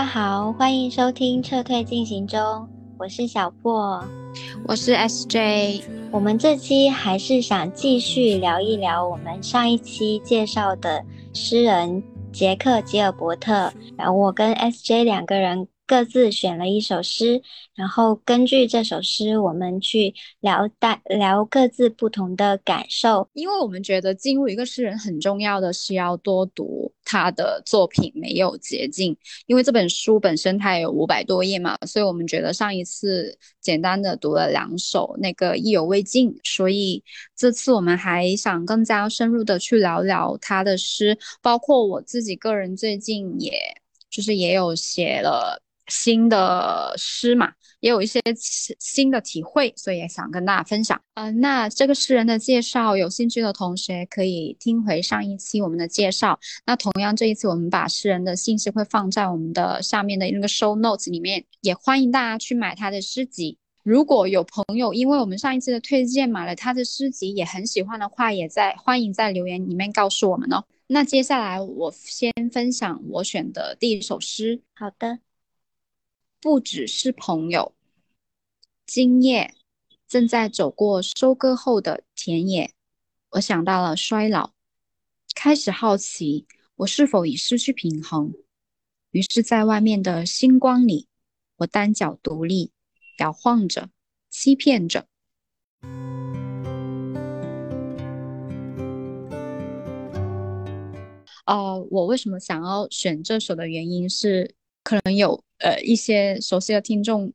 家好，欢迎收听撤退进行中，我是小破，我是 SJ。我们这期还是想继续聊一聊我们上一期介绍的诗人杰克吉尔伯特，然后我跟 SJ 两个人。各自选了一首诗，然后根据这首诗，我们去聊大聊各自不同的感受。因为我们觉得进入一个诗人很重要的是要多读他的作品，没有捷径。因为这本书本身它有五百多页嘛，所以我们觉得上一次简单的读了两首，那个意犹未尽。所以这次我们还想更加深入的去聊聊他的诗，包括我自己个人最近也就是也有写了。新的诗嘛，也有一些新的体会，所以也想跟大家分享。嗯，那这个诗人的介绍，有兴趣的同学可以听回上一期我们的介绍。那同样这一次我们把诗人的信息会放在我们的下面的那个 show notes 里面，也欢迎大家去买他的诗集。如果有朋友因为我们上一次的推荐买了他的诗集，也很喜欢的话，也在欢迎在留言里面告诉我们哦。那接下来我先分享我选的第一首诗。好的。不只是朋友。今夜正在走过收割后的田野，我想到了衰老，开始好奇我是否已失去平衡。于是，在外面的星光里，我单脚独立，摇晃着，欺骗着。哦，我为什么想要选这首的原因是，可能有。呃，一些熟悉的听众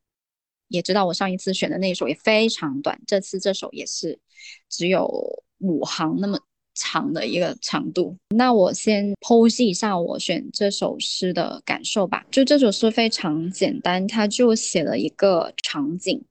也知道，我上一次选的那一首也非常短，这次这首也是只有五行那么长的一个长度。那我先剖析一下我选这首诗的感受吧。就这首诗非常简单，它就写了一个场景，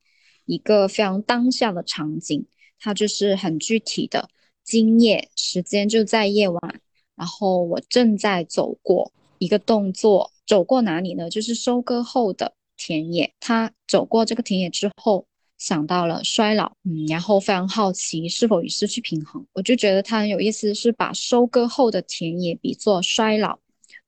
一个非常当下的场景，它就是很具体的。今夜时间就在夜晚，然后我正在走过一个动作。走过哪里呢？就是收割后的田野。他走过这个田野之后，想到了衰老，嗯，然后非常好奇是否已失去平衡。我就觉得他很有意思，是把收割后的田野比作衰老。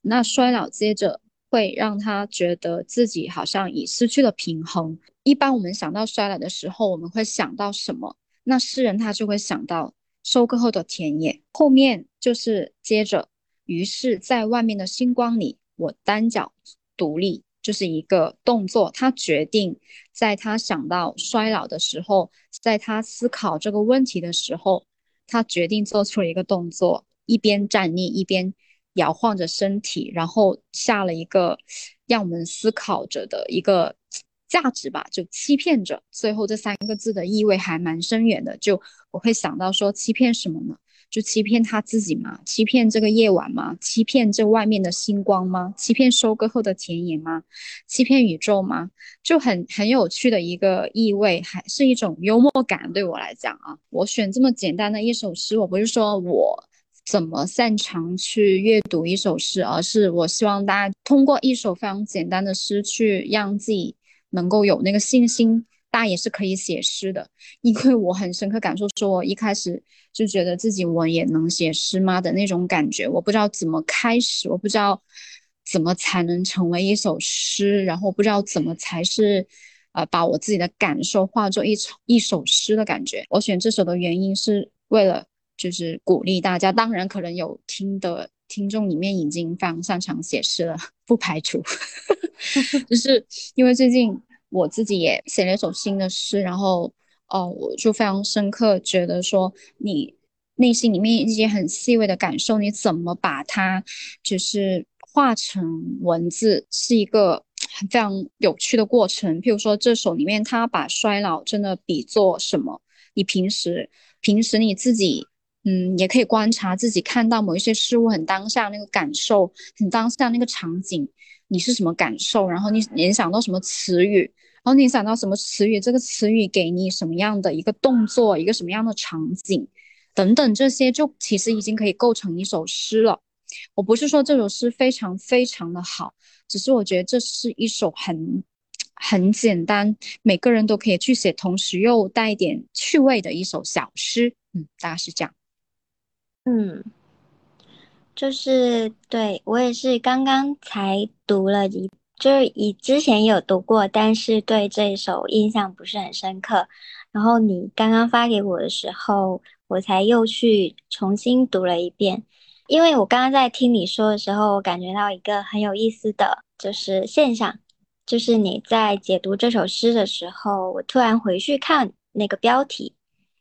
那衰老接着会让他觉得自己好像已失去了平衡。一般我们想到衰老的时候，我们会想到什么？那诗人他就会想到收割后的田野。后面就是接着，于是在外面的星光里。我单脚独立就是一个动作。他决定在他想到衰老的时候，在他思考这个问题的时候，他决定做出了一个动作，一边站立一边摇晃着身体，然后下了一个让我们思考着的一个价值吧，就欺骗着。最后这三个字的意味还蛮深远的，就我会想到说，欺骗什么呢？就欺骗他自己吗？欺骗这个夜晚吗？欺骗这外面的星光吗？欺骗收割后的田野吗？欺骗宇宙吗？就很很有趣的一个意味，还是一种幽默感。对我来讲啊，我选这么简单的一首诗，我不是说我怎么擅长去阅读一首诗，而是我希望大家通过一首非常简单的诗，去让自己能够有那个信心。大也是可以写诗的，因为我很深刻感受，说我一开始就觉得自己我也能写诗吗的那种感觉，我不知道怎么开始，我不知道怎么才能成为一首诗，然后不知道怎么才是，呃，把我自己的感受化作一首一首诗的感觉。我选这首的原因是为了就是鼓励大家，当然可能有听的听众里面已经非常擅长写诗了，不排除，就是因为最近。我自己也写了一首新的诗，然后，哦，我就非常深刻觉得说，你内心里面一些很细微的感受，你怎么把它就是化成文字，是一个非常有趣的过程。譬如说这首里面，他把衰老真的比作什么？你平时平时你自己，嗯，也可以观察自己看到某一些事物很当下那个感受，很当下那个场景，你是什么感受？然后你联想到什么词语？然后你想到什么词语？这个词语给你什么样的一个动作？一个什么样的场景？等等，这些就其实已经可以构成一首诗了。我不是说这首诗非常非常的好，只是我觉得这是一首很很简单，每个人都可以去写，同时又带一点趣味的一首小诗。嗯，大概是这样。嗯，就是对我也是刚刚才读了一。就是以之前有读过，但是对这一首印象不是很深刻。然后你刚刚发给我的时候，我才又去重新读了一遍。因为我刚刚在听你说的时候，我感觉到一个很有意思的就是现象，就是你在解读这首诗的时候，我突然回去看那个标题，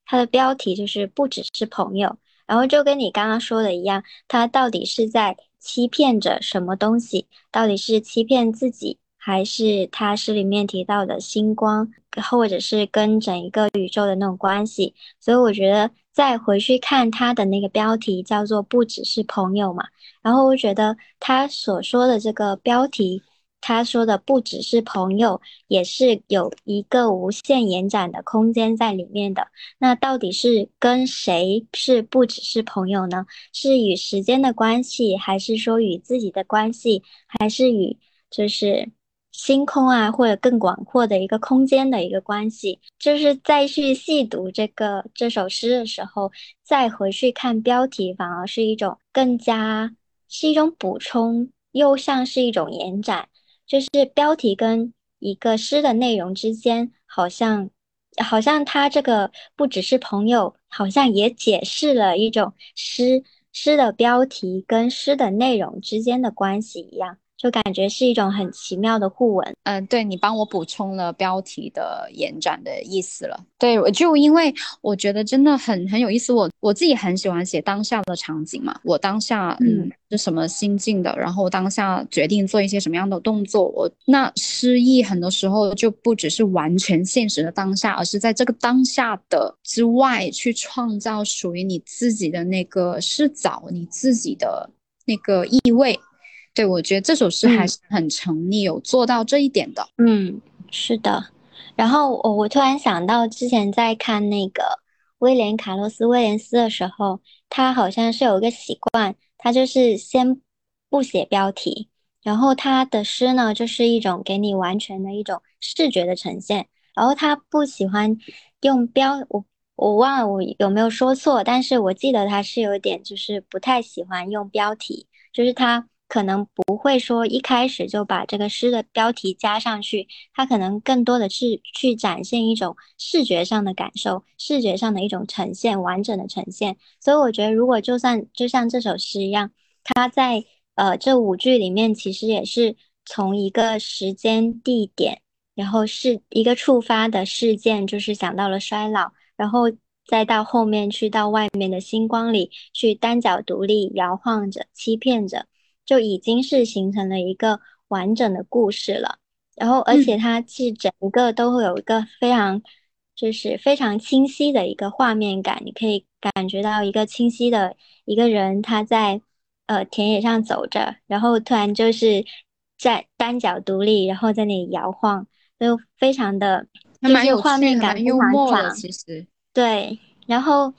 它的标题就是不只是朋友，然后就跟你刚刚说的一样，它到底是在欺骗着什么东西？到底是欺骗自己，还是他诗里面提到的星光，或者是跟整一个宇宙的那种关系？所以我觉得。再回去看他的那个标题，叫做“不只是朋友”嘛。然后我觉得他所说的这个标题，他说的“不只是朋友”，也是有一个无限延展的空间在里面的。那到底是跟谁是不只是朋友呢？是与时间的关系，还是说与自己的关系，还是与就是？星空啊，或者更广阔的一个空间的一个关系，就是再去细读这个这首诗的时候，再回去看标题，反而是一种更加是一种补充，又像是一种延展。就是标题跟一个诗的内容之间，好像好像它这个不只是朋友，好像也解释了一种诗诗的标题跟诗的内容之间的关系一样。就感觉是一种很奇妙的互文，嗯，对你帮我补充了标题的延展的意思了。对，我就因为我觉得真的很很有意思，我我自己很喜欢写当下的场景嘛，我当下嗯是什么心境的，然后当下决定做一些什么样的动作，我那诗意很多时候就不只是完全现实的当下，而是在这个当下的之外去创造属于你自己的那个视角，你自己的那个意味。对，我觉得这首诗还是很成立，有做到这一点的。嗯，是的。然后我我突然想到，之前在看那个威廉卡洛斯威廉斯的时候，他好像是有一个习惯，他就是先不写标题，然后他的诗呢，就是一种给你完全的一种视觉的呈现。然后他不喜欢用标，我我忘了我有没有说错，但是我记得他是有点就是不太喜欢用标题，就是他。可能不会说一开始就把这个诗的标题加上去，它可能更多的是去展现一种视觉上的感受，视觉上的一种呈现，完整的呈现。所以我觉得，如果就算就像这首诗一样，它在呃这五句里面，其实也是从一个时间地点，然后是一个触发的事件，就是想到了衰老，然后再到后面去到外面的星光里去单脚独立摇晃着，欺骗着。就已经是形成了一个完整的故事了，然后而且它是整个都会有一个非常，就是非常清晰的一个画面感，你可以感觉到一个清晰的一个人他在呃田野上走着，然后突然就是在单脚独立，然后在那里摇晃，就非常的，就是画面感非常强，其实对。然后，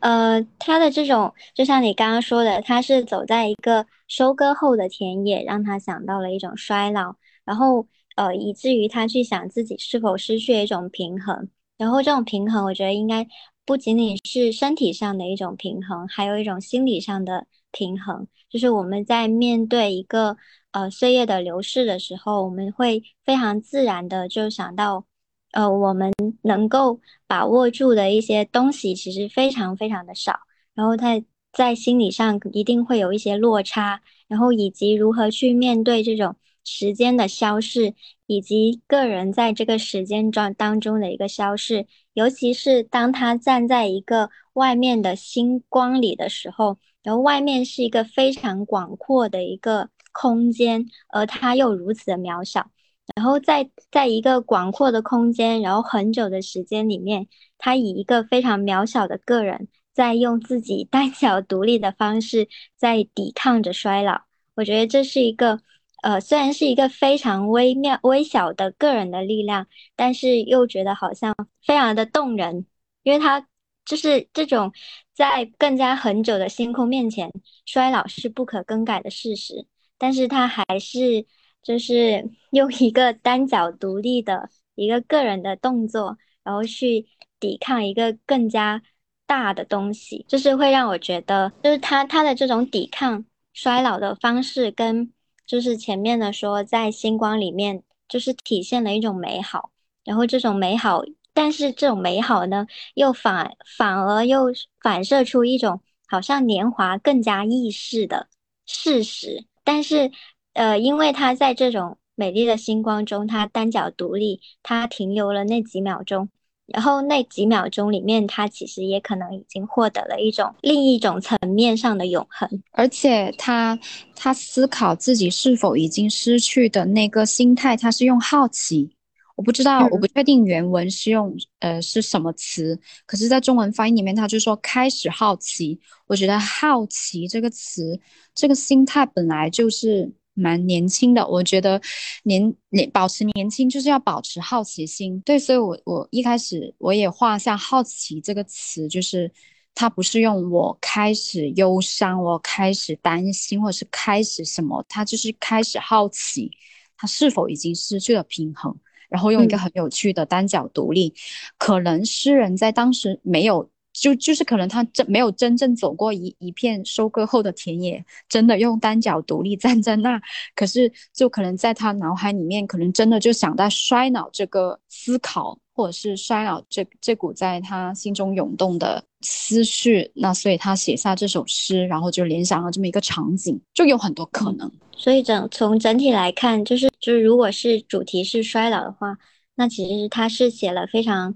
呃，他的这种就像你刚刚说的，他是走在一个收割后的田野，让他想到了一种衰老，然后，呃，以至于他去想自己是否失去了一种平衡。然后这种平衡，我觉得应该不仅仅是身体上的一种平衡，还有一种心理上的平衡。就是我们在面对一个呃岁月的流逝的时候，我们会非常自然的就想到。呃，我们能够把握住的一些东西其实非常非常的少，然后他在心理上一定会有一些落差，然后以及如何去面对这种时间的消逝，以及个人在这个时间状当中的一个消逝，尤其是当他站在一个外面的星光里的时候，然后外面是一个非常广阔的一个空间，而他又如此的渺小。然后在在一个广阔的空间，然后很久的时间里面，他以一个非常渺小的个人，在用自己单脚独立的方式，在抵抗着衰老。我觉得这是一个，呃，虽然是一个非常微妙、微小的个人的力量，但是又觉得好像非常的动人，因为他就是这种在更加很久的星空面前，衰老是不可更改的事实，但是他还是。就是用一个单脚独立的一个个人的动作，然后去抵抗一个更加大的东西，就是会让我觉得，就是他他的这种抵抗衰老的方式，跟就是前面的说，在星光里面，就是体现了一种美好，然后这种美好，但是这种美好呢，又反反而又反射出一种好像年华更加易逝的事实。但是，呃，因为他在这种美丽的星光中，他单脚独立，他停留了那几秒钟。然后那几秒钟里面，他其实也可能已经获得了一种另一种层面上的永恒，而且他他思考自己是否已经失去的那个心态，他是用好奇。我不知道，我不确定原文是用呃是什么词，可是，在中文翻译里面，他就说开始好奇。我觉得好奇这个词，这个心态本来就是。蛮年轻的，我觉得年年保持年轻就是要保持好奇心。对，所以我我一开始我也画下好奇这个词，就是它不是用我开始忧伤，我开始担心，或者是开始什么，它就是开始好奇，它是否已经失去了平衡，然后用一个很有趣的单脚独立，可能诗人在当时没有。就就是可能他真没有真正走过一一片收割后的田野，真的用单脚独立站在那，可是就可能在他脑海里面，可能真的就想到衰老这个思考，或者是衰老这这股在他心中涌动的思绪，那所以他写下这首诗，然后就联想了这么一个场景，就有很多可能。所以整从整体来看，就是就是如果是主题是衰老的话，那其实他是写了非常，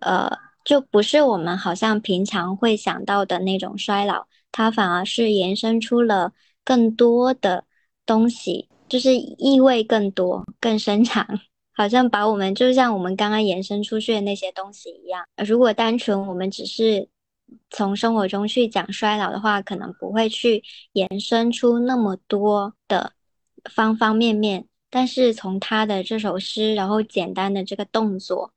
呃。就不是我们好像平常会想到的那种衰老，它反而是延伸出了更多的东西，就是意味更多、更深长，好像把我们就像我们刚刚延伸出去的那些东西一样。如果单纯我们只是从生活中去讲衰老的话，可能不会去延伸出那么多的方方面面。但是从他的这首诗，然后简单的这个动作。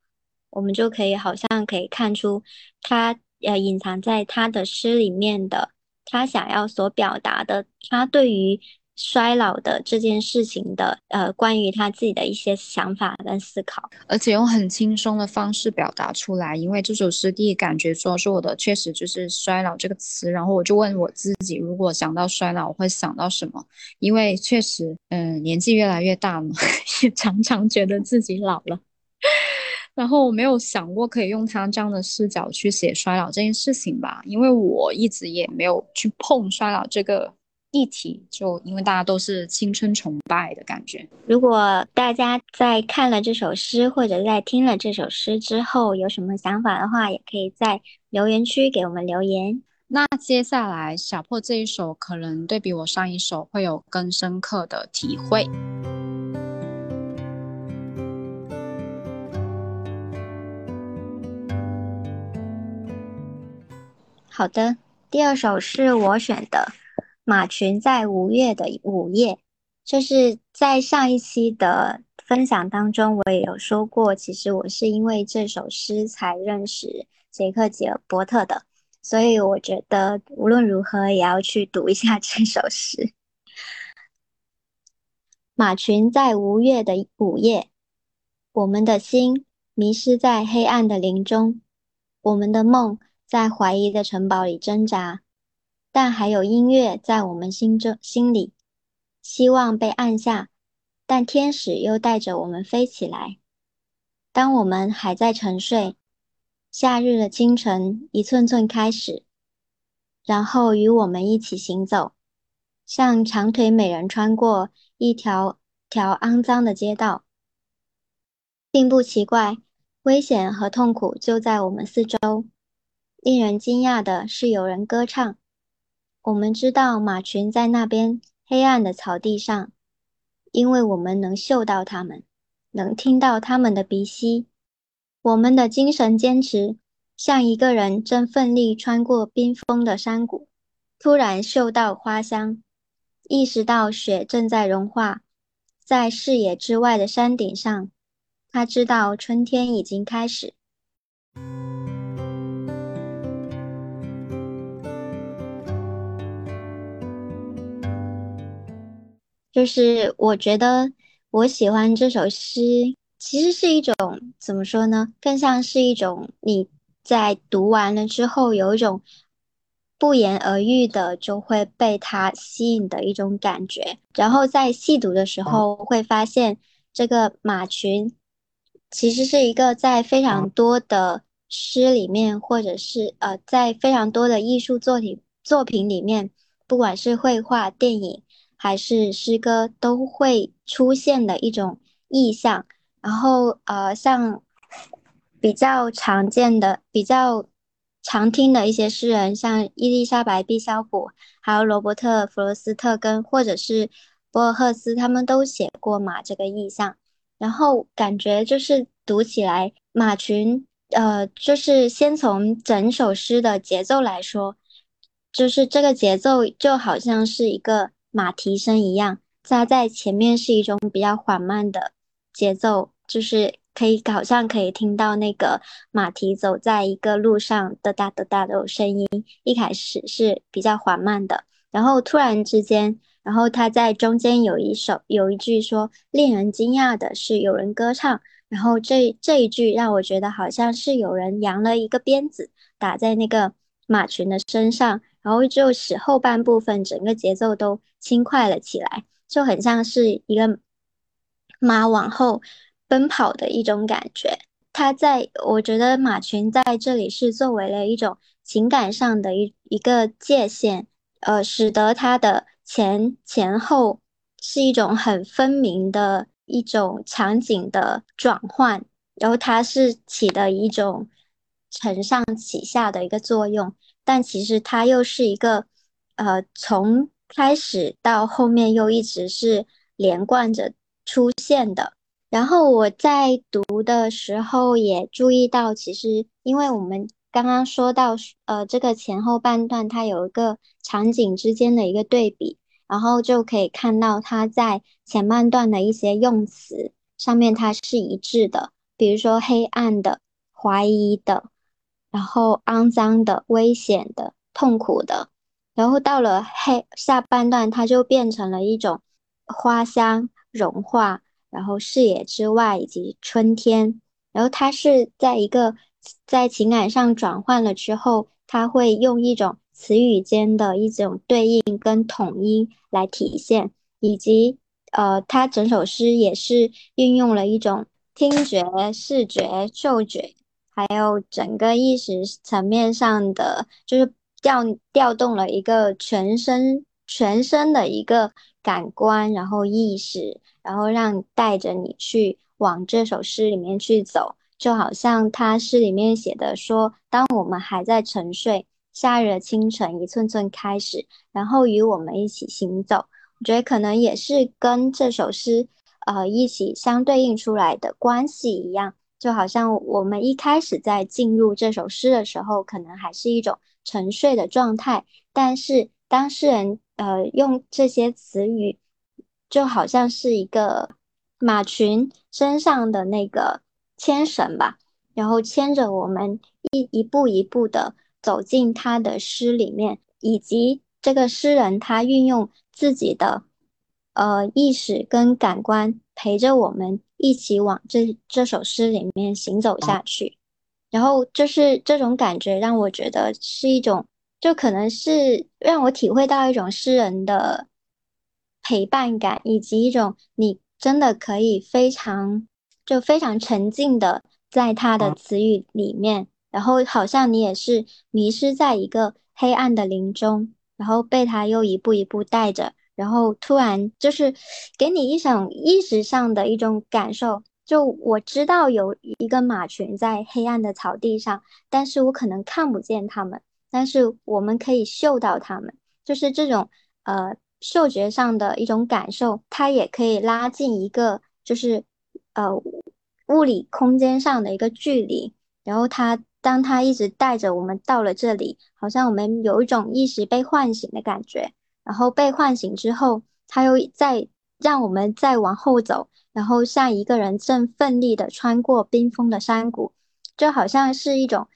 我们就可以好像可以看出，他呃隐藏在他的诗里面的，他想要所表达的，他对于衰老的这件事情的呃关于他自己的一些想法跟思考，而且用很轻松的方式表达出来。因为这首诗第一感觉说说我的确实就是衰老这个词，然后我就问我自己，如果想到衰老，我会想到什么？因为确实，嗯，年纪越来越大了，也常常觉得自己老了。然后我没有想过可以用他这样的视角去写衰老这件事情吧，因为我一直也没有去碰衰老这个议题，就因为大家都是青春崇拜的感觉。如果大家在看了这首诗或者在听了这首诗之后有什么想法的话，也可以在留言区给我们留言。那接下来小破这一首可能对比我上一首会有更深刻的体会。好的，第二首是我选的马群在五月的午夜，就是在上一期的分享当中，我也有说过，其实我是因为这首诗才认识杰克吉尔伯特的，所以我觉得无论如何也要去读一下 这首诗。马群在五月的午夜，我们的心迷失在黑暗的林中，我们的梦。在怀疑的城堡里挣扎，但还有音乐在我们心中心里，希望被按下，但天使又带着我们飞起来。当我们还在沉睡，夏日的清晨一寸寸开始，然后与我们一起行走，像长腿美人穿过一条条肮脏的街道，并不奇怪，危险和痛苦就在我们四周。令人惊讶的是，有人歌唱。我们知道马群在那边黑暗的草地上，因为我们能嗅到他们，能听到他们的鼻息。我们的精神坚持，像一个人正奋力穿过冰封的山谷，突然嗅到花香，意识到雪正在融化，在视野之外的山顶上，他知道春天已经开始。就是我觉得我喜欢这首诗，其实是一种怎么说呢？更像是一种你在读完了之后有一种不言而喻的就会被它吸引的一种感觉。然后在细读的时候会发现，这个马群其实是一个在非常多的诗里面，或者是呃，在非常多的艺术作品作品里面，不管是绘画、电影还是诗歌，都会出现的一种意象。然后呃，像比较常见的、比较常听的一些诗人，像伊丽莎白·毕肖普，还有罗伯特·弗罗斯特跟或者是博尔赫斯，他们都写过马这个意象。然后感觉就是读起来，马群，呃，就是先从整首诗的节奏来说，就是这个节奏就好像是一个马蹄声一样，它在前面是一种比较缓慢的节奏，就是可以好像可以听到那个马蹄走在一个路上哒哒哒哒的声音，一开始是比较缓慢的，然后突然之间。然后他在中间有一首有一句说，令人惊讶的是有人歌唱。然后这这一句让我觉得好像是有人扬了一个鞭子打在那个马群的身上，然后就使后半部分整个节奏都轻快了起来，就很像是一个马往后奔跑的一种感觉。它在我觉得马群在这里是作为了一种情感上的一一个界限，呃，使得它的。前前后是一种很分明的一种场景的转换，然后它是起的一种承上启下的一个作用，但其实它又是一个呃从开始到后面又一直是连贯着出现的。然后我在读的时候也注意到，其实因为我们。刚刚说到，呃，这个前后半段它有一个场景之间的一个对比，然后就可以看到它在前半段的一些用词上面它是一致的，比如说黑暗的、怀疑的，然后肮脏的、危险的、痛苦的，然后到了黑下半段，它就变成了一种花香、融化，然后视野之外以及春天，然后它是在一个。在情感上转换了之后，他会用一种词语间的一种对应跟统一来体现，以及呃，他整首诗也是运用了一种听觉、视觉、嗅觉，还有整个意识层面上的，就是调调动了一个全身全身的一个感官，然后意识，然后让带着你去往这首诗里面去走。就好像他诗里面写的说，当我们还在沉睡，夏日清晨一寸寸开始，然后与我们一起行走。我觉得可能也是跟这首诗，呃，一起相对应出来的关系一样。就好像我们一开始在进入这首诗的时候，可能还是一种沉睡的状态，但是当诗人呃用这些词语，就好像是一个马群身上的那个。牵绳吧，然后牵着我们一一步一步的走进他的诗里面，以及这个诗人他运用自己的呃意识跟感官陪着我们一起往这这首诗里面行走下去，然后就是这种感觉让我觉得是一种，就可能是让我体会到一种诗人的陪伴感，以及一种你真的可以非常。就非常沉浸的在他的词语里面，然后好像你也是迷失在一个黑暗的林中，然后被他又一步一步带着，然后突然就是给你一种意识上的一种感受。就我知道有一个马群在黑暗的草地上，但是我可能看不见它们，但是我们可以嗅到它们，就是这种呃嗅觉上的一种感受，它也可以拉近一个就是。呃，物理空间上的一个距离，然后他当他一直带着我们到了这里，好像我们有一种意识被唤醒的感觉。然后被唤醒之后，他又再让我们再往后走，然后像一个人正奋力的穿过冰封的山谷，就好像是一种，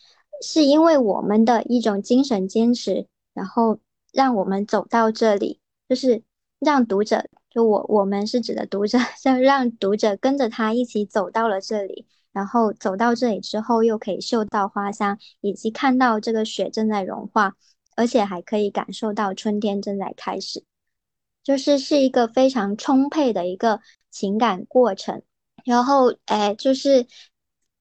是因为我们的一种精神坚持，然后让我们走到这里，就是让读者。就我我们是指的读者，就让读者跟着他一起走到了这里，然后走到这里之后，又可以嗅到花香，以及看到这个雪正在融化，而且还可以感受到春天正在开始，就是是一个非常充沛的一个情感过程。然后，哎，就是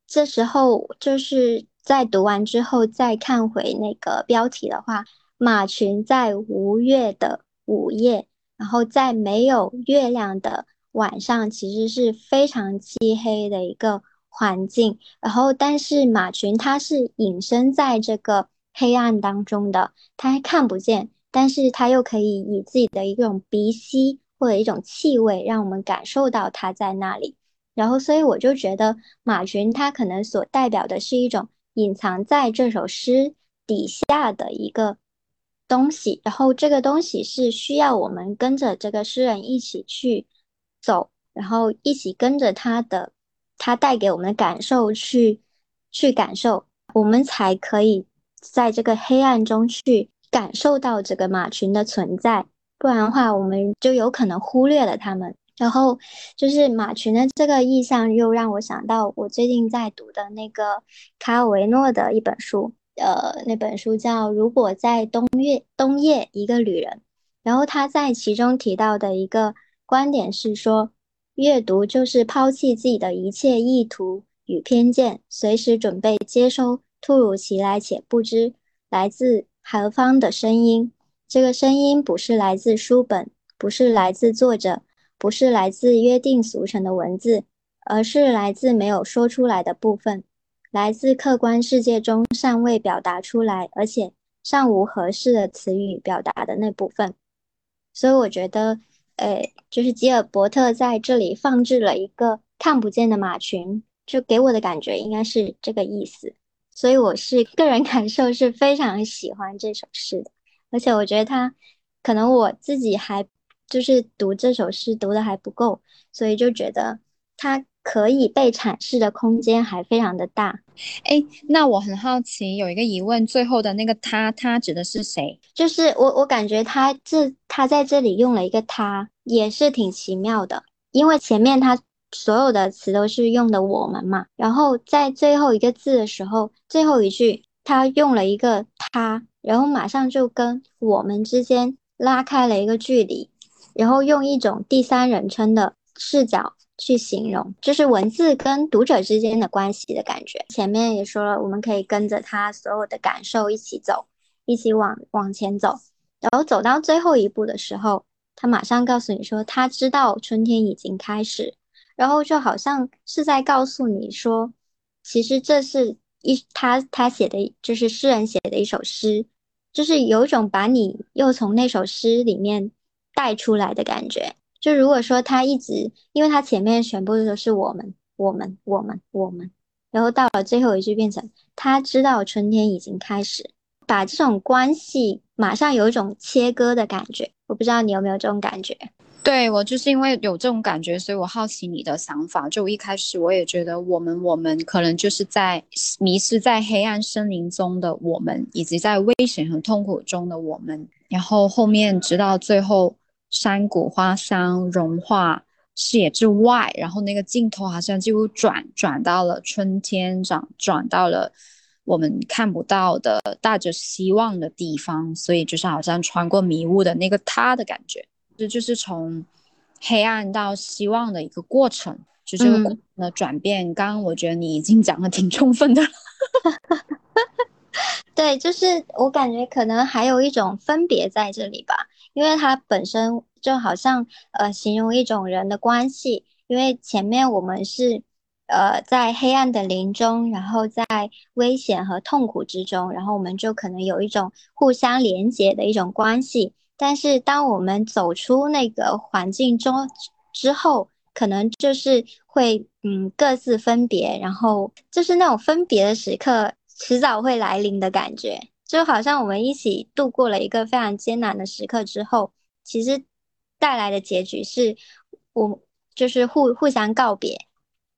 这时候，就是在读完之后再看回那个标题的话，马群在无月的午夜，然后在没有月亮的晚上，其实是非常漆黑的一个环境。然后，但是马群它是隐身在这个黑暗当中的，它还看不见，但是它又可以以自己的一种鼻息或者一种气味，让我们感受到它在那里。然后，所以我就觉得马群它可能所代表的是一种隐藏在这首诗底下的一个东西，然后这个东西是需要我们跟着这个诗人一起去走，然后一起跟着他的他带给我们的感受去去感受，我们才可以在这个黑暗中去感受到这个马群的存在，不然的话，我们就有可能忽略了他们。然后就是马群的这个意象，又让我想到我最近在读的那个卡尔维诺的一本书，呃，那本书叫《如果在冬月冬夜一个旅人》，然后他在其中提到的一个观点是说，阅读就是抛弃自己的一切意图与偏见，随时准备接收突如其来且不知来自何方的声音。这个声音不是来自书本，不是来自作者。不是来自约定俗成的文字，而是来自没有说出来的部分，来自客观世界中尚未表达出来，而且尚无合适的词语表达的那部分。所以我觉得，呃，就是吉尔伯特在这里放置了一个看不见的马群，就给我的感觉应该是这个意思。所以我是个人感受是非常喜欢这首诗的，而且我觉得他可能我自己还。就是读这首诗读的还不够，所以就觉得它可以被阐释的空间还非常的大。哎，那我很好奇，有一个疑问，最后的那个他，他指的是谁？就是我，我感觉他这他在这里用了一个他，也是挺奇妙的，因为前面他所有的词都是用的我们嘛，然后在最后一个字的时候，最后一句他用了一个他，然后马上就跟我们之间拉开了一个距离。然后用一种第三人称的视角去形容，就是文字跟读者之间的关系的感觉。前面也说了，我们可以跟着他所有的感受一起走，一起往往前走。然后走到最后一步的时候，他马上告诉你说，他知道春天已经开始。然后就好像是在告诉你说，其实这是一他他写的就是诗人写的一首诗，就是有一种把你又从那首诗里面。带出来的感觉，就如果说他一直，因为他前面全部都是我们，我们，我们，我们，然后到了最后一句变成他知道春天已经开始，把这种关系马上有一种切割的感觉。我不知道你有没有这种感觉？对我就是因为有这种感觉，所以我好奇你的想法。就一开始我也觉得我们，我们可能就是在迷失在黑暗森林中的我们，以及在危险和痛苦中的我们。然后后面直到最后。山谷花香融化视野之外，然后那个镜头好像几乎转转到了春天，转转到了我们看不到的带着希望的地方，所以就是好像穿过迷雾的那个他的感觉，这就是从黑暗到希望的一个过程，就这个过程的转变。刚刚我觉得你已经讲的挺充分的，对，就是我感觉可能还有一种分别在这里吧。因为它本身就好像呃形容一种人的关系，因为前面我们是呃在黑暗的林中，然后在危险和痛苦之中，然后我们就可能有一种互相连接的一种关系。但是当我们走出那个环境中之后，可能就是会嗯各自分别，然后就是那种分别的时刻迟早会来临的感觉。就好像我们一起度过了一个非常艰难的时刻之后，其实带来的结局是，我就是互互相告别，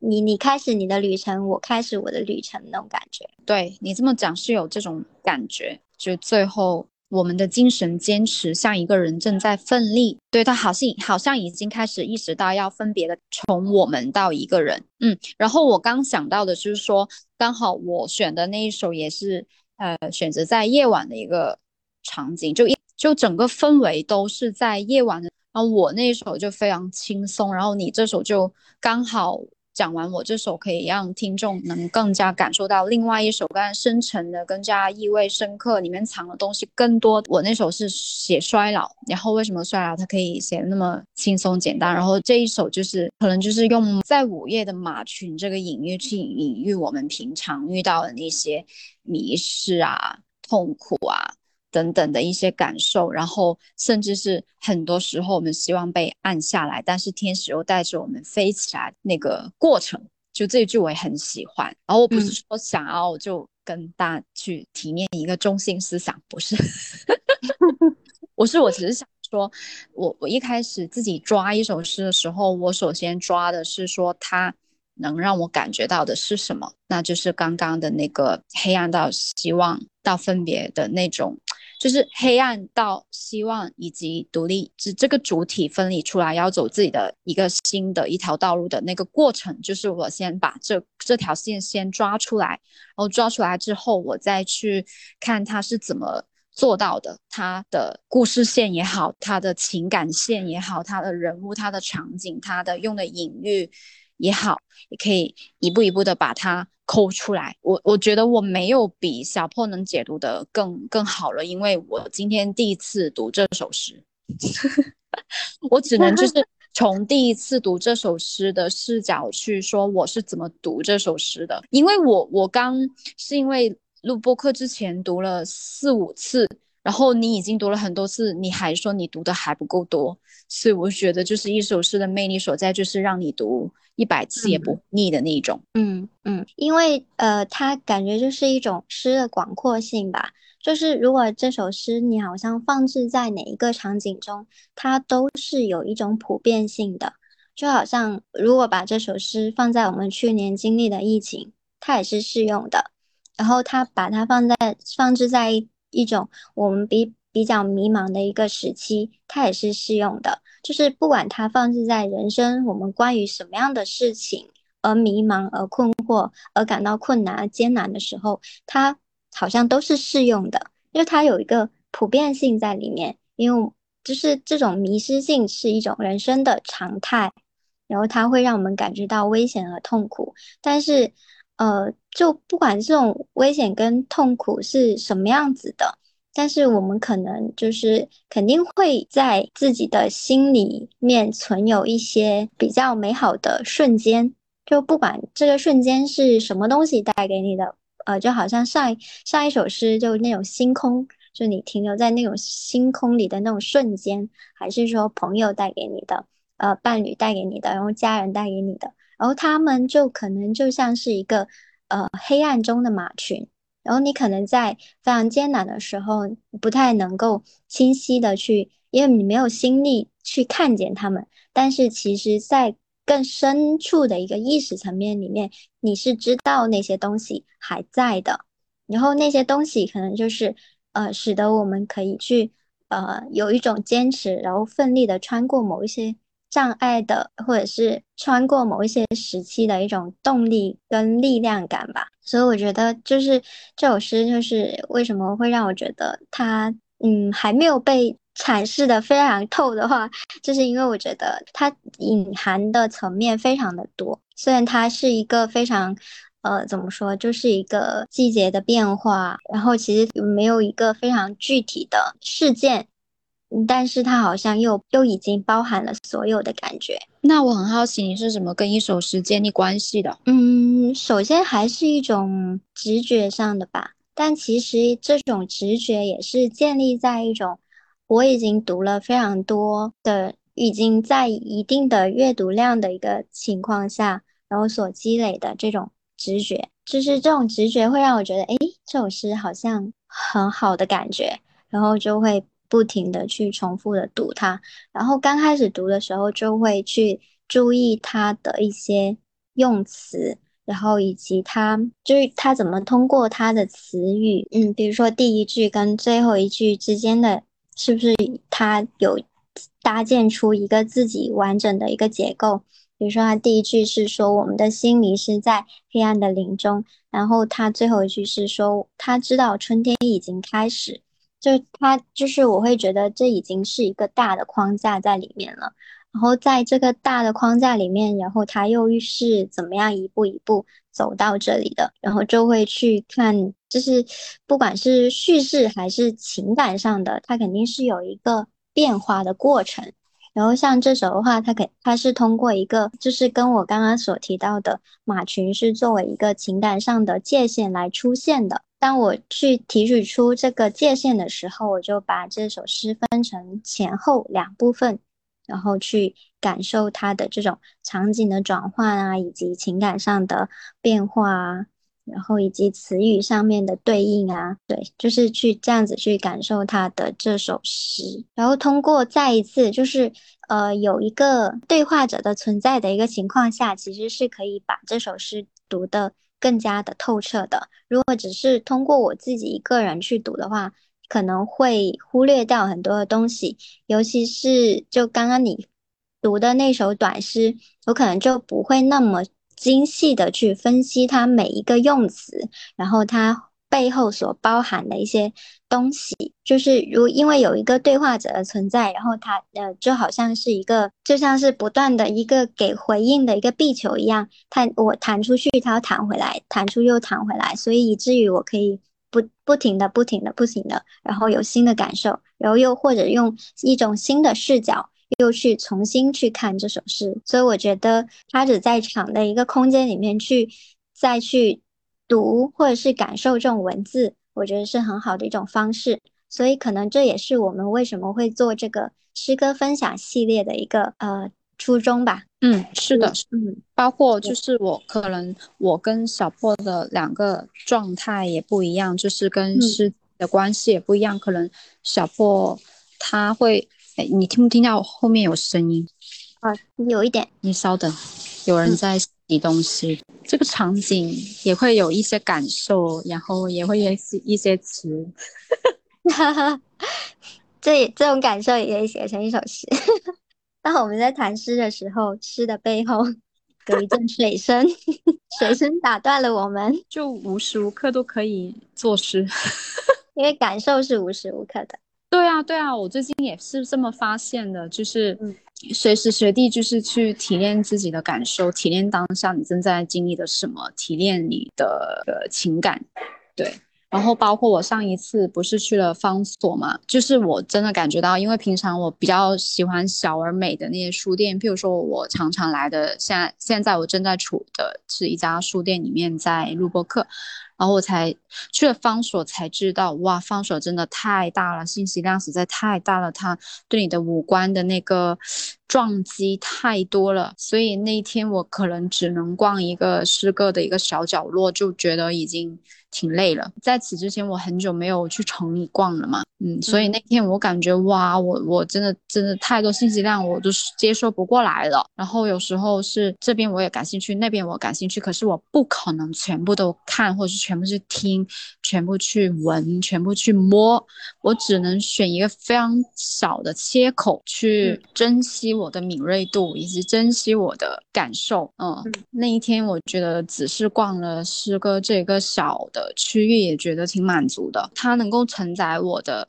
你你开始你的旅程，我开始我的旅程那种感觉。对你这么讲是有这种感觉，就最后我们的精神坚持像一个人正在奋力，对他好像好像已经开始意识到要分别的从我们到一个人。嗯，然后我刚想到的就是说，刚好我选的那一首也是。呃，选择在夜晚的一个场景，就一就整个氛围都是在夜晚的。然后我那一首就非常轻松，然后你这首就刚好。讲完我这首，可以让听众能更加感受到另外一首更深沉的、更加意味深刻，里面藏的东西更多。我那首是写衰老，然后为什么衰老？它可以写那么轻松简单。然后这一首就是可能就是用在午夜的马群这个隐喻去隐喻我们平常遇到的那些迷失啊、痛苦啊。等等的一些感受，然后甚至是很多时候我们希望被按下来，但是天使又带着我们飞起来那个过程，就这一句我也很喜欢。然后我不是说想要就跟大家去提炼一个中心思想，不是，我是我只是想说，我我一开始自己抓一首诗的时候，我首先抓的是说它能让我感觉到的是什么，那就是刚刚的那个黑暗到希望到分别的那种。就是黑暗到希望以及独立，这这个主体分离出来，要走自己的一个新的一条道路的那个过程，就是我先把这这条线先抓出来，然后抓出来之后，我再去看他是怎么做到的，他的故事线也好，他的情感线也好，他的人物、他的场景、他的用的隐喻也好，也可以一步一步的把它。抠出来，我我觉得我没有比小破能解读的更更好了，因为我今天第一次读这首诗，我只能就是 从第一次读这首诗的视角去说我是怎么读这首诗的，因为我我刚是因为录播课之前读了四五次，然后你已经读了很多次，你还说你读的还不够多，所以我觉得就是一首诗的魅力所在，就是让你读。一百次也不腻的那一种，嗯嗯，因为呃，它感觉就是一种诗的广阔性吧。就是如果这首诗你好像放置在哪一个场景中，它都是有一种普遍性的。就好像如果把这首诗放在我们去年经历的疫情，它也是适用的。然后它把它放在放置在一种我们比比较迷茫的一个时期，它也是适用的。就是不管它放置在人生，我们关于什么样的事情而迷茫、而困惑、而感到困难、艰难的时候，它好像都是适用的，因为它有一个普遍性在里面。因为就是这种迷失性是一种人生的常态，然后它会让我们感觉到危险和痛苦。但是，呃，就不管这种危险跟痛苦是什么样子的。但是我们可能就是肯定会在自己的心里面存有一些比较美好的瞬间，就不管这个瞬间是什么东西带给你的，呃，就好像上一上一首诗就那种星空，就你停留在那种星空里的那种瞬间，还是说朋友带给你的，呃，伴侣带给你的，然后家人带给你的，然后他们就可能就像是一个呃黑暗中的马群。然后你可能在非常艰难的时候，不太能够清晰的去，因为你没有心力去看见他们。但是其实，在更深处的一个意识层面里面，你是知道那些东西还在的。然后那些东西可能就是，呃，使得我们可以去，呃，有一种坚持，然后奋力的穿过某一些。障碍的，或者是穿过某一些时期的一种动力跟力量感吧。所以我觉得，就是这首诗，就是为什么会让我觉得它，嗯，还没有被阐释的非常透的话，就是因为我觉得它隐含的层面非常的多。虽然它是一个非常，呃，怎么说，就是一个季节的变化，然后其实没有一个非常具体的事件。但是它好像又又已经包含了所有的感觉。那我很好奇，你是怎么跟一首诗建立关系的？嗯，首先还是一种直觉上的吧。但其实这种直觉也是建立在一种我已经读了非常多的，已经在一定的阅读量的一个情况下，然后所积累的这种直觉。就是这种直觉会让我觉得，哎，这首诗好像很好的感觉，然后就会。不停的去重复的读它，然后刚开始读的时候就会去注意它的一些用词，然后以及它就是它怎么通过它的词语，嗯，比如说第一句跟最后一句之间的是不是它有搭建出一个自己完整的一个结构？比如说它第一句是说我们的心迷失在黑暗的林中，然后它最后一句是说他知道春天已经开始。就它就是我会觉得这已经是一个大的框架在里面了。然后在这个大的框架里面，然后他又是怎么样一步一步走到这里的？然后就会去看，就是不管是叙事还是情感上的，它肯定是有一个变化的过程。然后像这首的话，它肯它是通过一个，就是跟我刚刚所提到的马群是作为一个情感上的界限来出现的。当我去提取出这个界限的时候，我就把这首诗分成前后两部分。然后去感受它的这种场景的转换啊，以及情感上的变化啊，然后以及词语上面的对应啊，对，就是去这样子去感受它的这首诗。然后通过再一次，就是呃有一个对话者的存在的一个情况下，其实是可以把这首诗读的更加的透彻的。如果只是通过我自己一个人去读的话，可能会忽略掉很多的东西，尤其是就刚刚你读的那首短诗，我可能就不会那么精细的去分析它每一个用词，然后它背后所包含的一些东西。就是如因为有一个对话者的存在，然后他呃就好像是一个就像是不断的一个给回应的一个壁球一样，他我弹出去，它要弹回来，弹出又弹回来，所以以至于我可以。不不停的不停的不停的，然后有新的感受，然后又或者用一种新的视角，又去重新去看这首诗，所以我觉得他只在场的一个空间里面去再去读或者是感受这种文字，我觉得是很好的一种方式。所以可能这也是我们为什么会做这个诗歌分享系列的一个呃。初衷吧，嗯，是的，嗯，包括就是我可能我跟小破的两个状态也不一样，就是跟诗的关系也不一样。可能小破他会，哎，你听不听到后面有声音？啊，有一点。你稍等，有人在洗东西。这个场景也会有一些感受，然后也会有一些词，这这种感受也可以写成一首诗。当我们在谈诗的时候，诗的背后有一阵水声，水声打断了我们，就无时无刻都可以作诗，因为感受是无时无刻的。对啊，对啊，我最近也是这么发现的，就是随时随地就是去提炼自己的感受，提炼当下你正在经历的什么，提炼你的呃情感，对。然后包括我上一次不是去了方所嘛，就是我真的感觉到，因为平常我比较喜欢小而美的那些书店，譬如说我常常来的，现在现在我正在处的是一家书店里面在录播课，然后我才去了方所才知道，哇，方所真的太大了，信息量实在太大了，它对你的五官的那个撞击太多了，所以那一天我可能只能逛一个诗歌的一个小角落，就觉得已经。挺累了，在此之前我很久没有去城里逛了嘛，嗯，所以那天我感觉哇，我我真的真的太多信息量，我都接收不过来了。然后有时候是这边我也感兴趣，那边我感兴趣，可是我不可能全部都看，或者是全部去听，全部去闻，全部去摸，我只能选一个非常小的切口去珍惜我的敏锐度以及珍惜我的感受。嗯，那一天我觉得只是逛了诗歌这个小的。区域也觉得挺满足的，它能够承载我的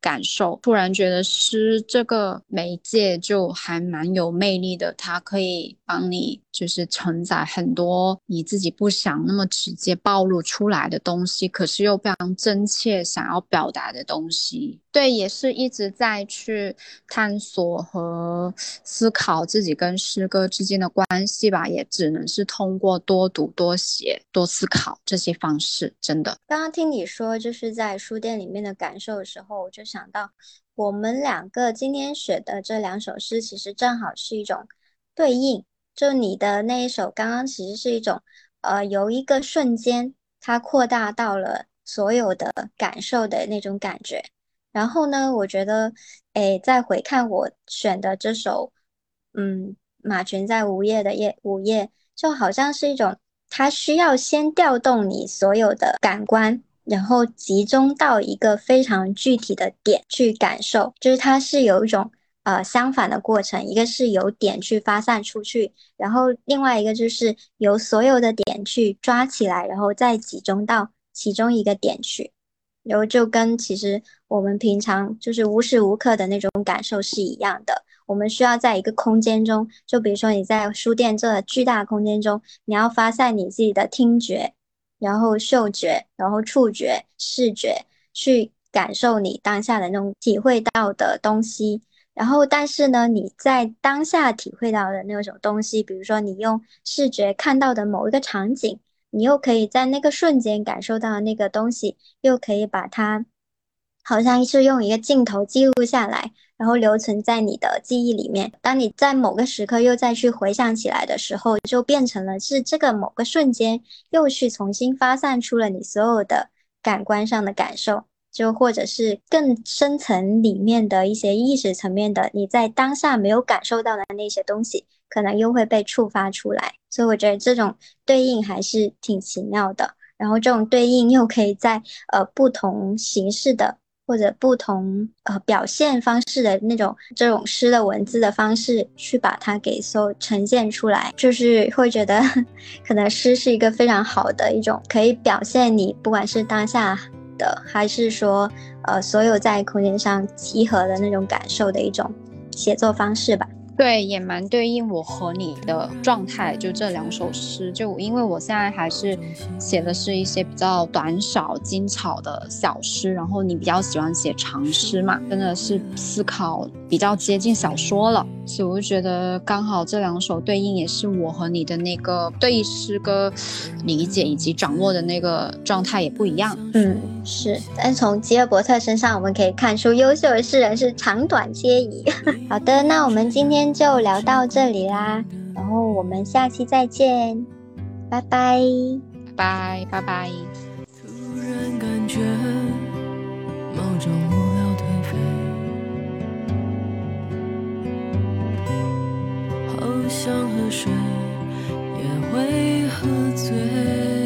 感受。突然觉得诗这个媒介就还蛮有魅力的，它可以帮你就是承载很多你自己不想那么直接暴露出来的东西，可是又非常真切想要表达的东西。对，也是一直在去探索和思考自己跟诗歌之间的关系吧，也只能是通过多读、多写、多思考这些方式。真的，刚刚听你说就是在书店里面的感受的时候，我就想到我们两个今天选的这两首诗，其实正好是一种对应。就你的那一首，刚刚其实是一种呃，由一个瞬间它扩大到了所有的感受的那种感觉。然后呢，我觉得，哎，再回看我选的这首，嗯，马群在午夜的夜午夜，就好像是一种，它需要先调动你所有的感官，然后集中到一个非常具体的点去感受，就是它是有一种呃相反的过程，一个是由点去发散出去，然后另外一个就是由所有的点去抓起来，然后再集中到其中一个点去。然后就跟其实我们平常就是无时无刻的那种感受是一样的。我们需要在一个空间中，就比如说你在书店这巨大空间中，你要发散你自己的听觉，然后嗅觉，然后触觉、视觉，去感受你当下的那种体会到的东西。然后，但是呢，你在当下体会到的那种东西，比如说你用视觉看到的某一个场景，你又可以在那个瞬间感受到那个东西，又可以把它，好像是用一个镜头记录下来，然后留存在你的记忆里面。当你在某个时刻又再去回想起来的时候，就变成了是这个某个瞬间又去重新发散出了你所有的感官上的感受。就或者是更深层里面的一些意识层面的，你在当下没有感受到的那些东西，可能又会被触发出来。所以我觉得这种对应还是挺奇妙的。然后这种对应又可以在呃不同形式的或者不同呃表现方式的那种这种诗的文字的方式去把它给所呈现出来，就是会觉得可能诗是一个非常好的一种可以表现你不管是当下。的还是说，呃，所有在空间上集合的那种感受的一种写作方式吧。对，也蛮对应我和你的状态。就这两首诗，就因为我现在还是写的是一些比较短小精巧的小诗，然后你比较喜欢写长诗嘛，真的是思考比较接近小说了。所以我就觉得刚好这两首对应，也是我和你的那个对诗歌理解以及掌握的那个状态也不一样。嗯，是。但从吉尔伯特身上，我们可以看出优秀的诗人是长短皆宜。好的，那我们今天就聊到这里啦，然后我们下期再见，拜拜，拜拜拜拜。突然感觉颓废，好喝水，也会喝醉。